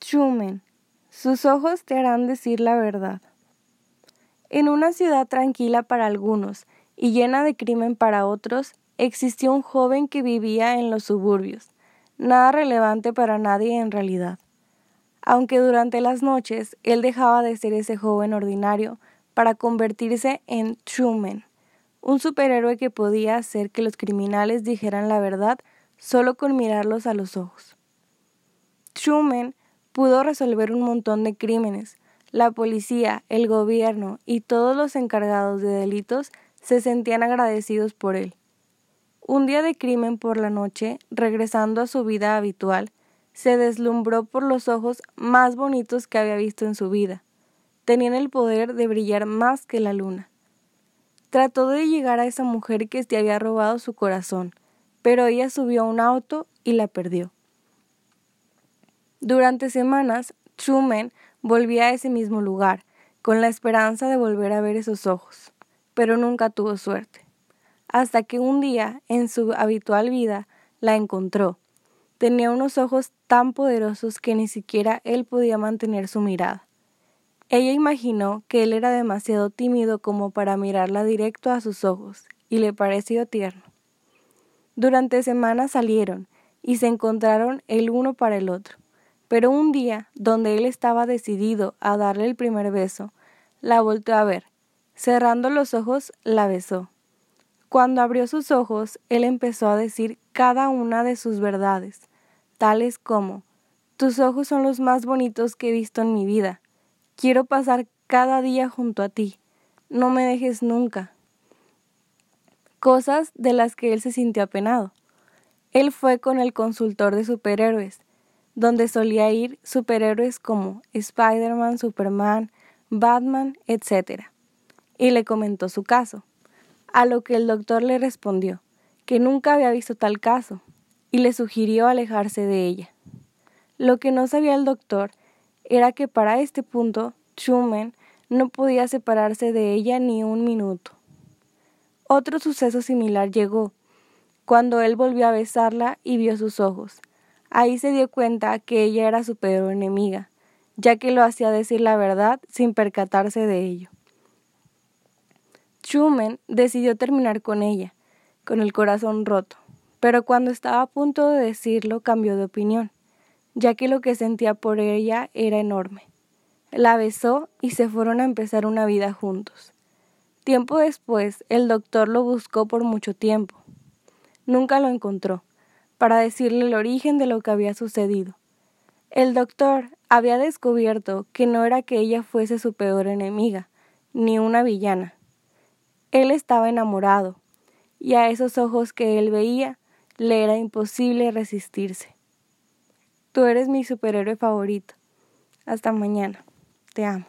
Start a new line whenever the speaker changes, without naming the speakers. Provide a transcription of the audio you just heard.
Truman, sus ojos te harán decir la verdad. En una ciudad tranquila para algunos y llena de crimen para otros, existió un joven que vivía en los suburbios, nada relevante para nadie en realidad. Aunque durante las noches él dejaba de ser ese joven ordinario para convertirse en Truman, un superhéroe que podía hacer que los criminales dijeran la verdad solo con mirarlos a los ojos. Truman pudo resolver un montón de crímenes. La policía, el gobierno y todos los encargados de delitos se sentían agradecidos por él. Un día de crimen por la noche, regresando a su vida habitual, se deslumbró por los ojos más bonitos que había visto en su vida. Tenían el poder de brillar más que la luna. Trató de llegar a esa mujer que se había robado su corazón, pero ella subió a un auto y la perdió. Durante semanas, Truman volvía a ese mismo lugar, con la esperanza de volver a ver esos ojos, pero nunca tuvo suerte. Hasta que un día, en su habitual vida, la encontró. Tenía unos ojos tan poderosos que ni siquiera él podía mantener su mirada. Ella imaginó que él era demasiado tímido como para mirarla directo a sus ojos, y le pareció tierno. Durante semanas salieron y se encontraron el uno para el otro. Pero un día, donde él estaba decidido a darle el primer beso, la volteó a ver. Cerrando los ojos, la besó. Cuando abrió sus ojos, él empezó a decir cada una de sus verdades, tales como Tus ojos son los más bonitos que he visto en mi vida. Quiero pasar cada día junto a ti. No me dejes nunca. Cosas de las que él se sintió apenado. Él fue con el consultor de superhéroes, donde solía ir superhéroes como Spider-Man, Superman, Batman, etc. Y le comentó su caso, a lo que el doctor le respondió que nunca había visto tal caso y le sugirió alejarse de ella. Lo que no sabía el doctor era que para este punto Truman no podía separarse de ella ni un minuto. Otro suceso similar llegó, cuando él volvió a besarla y vio sus ojos. Ahí se dio cuenta que ella era su peor enemiga, ya que lo hacía decir la verdad sin percatarse de ello. Truman decidió terminar con ella, con el corazón roto, pero cuando estaba a punto de decirlo cambió de opinión ya que lo que sentía por ella era enorme. La besó y se fueron a empezar una vida juntos. Tiempo después, el doctor lo buscó por mucho tiempo. Nunca lo encontró, para decirle el origen de lo que había sucedido. El doctor había descubierto que no era que ella fuese su peor enemiga, ni una villana. Él estaba enamorado, y a esos ojos que él veía le era imposible resistirse. Tú eres mi superhéroe favorito. Hasta mañana. Te amo.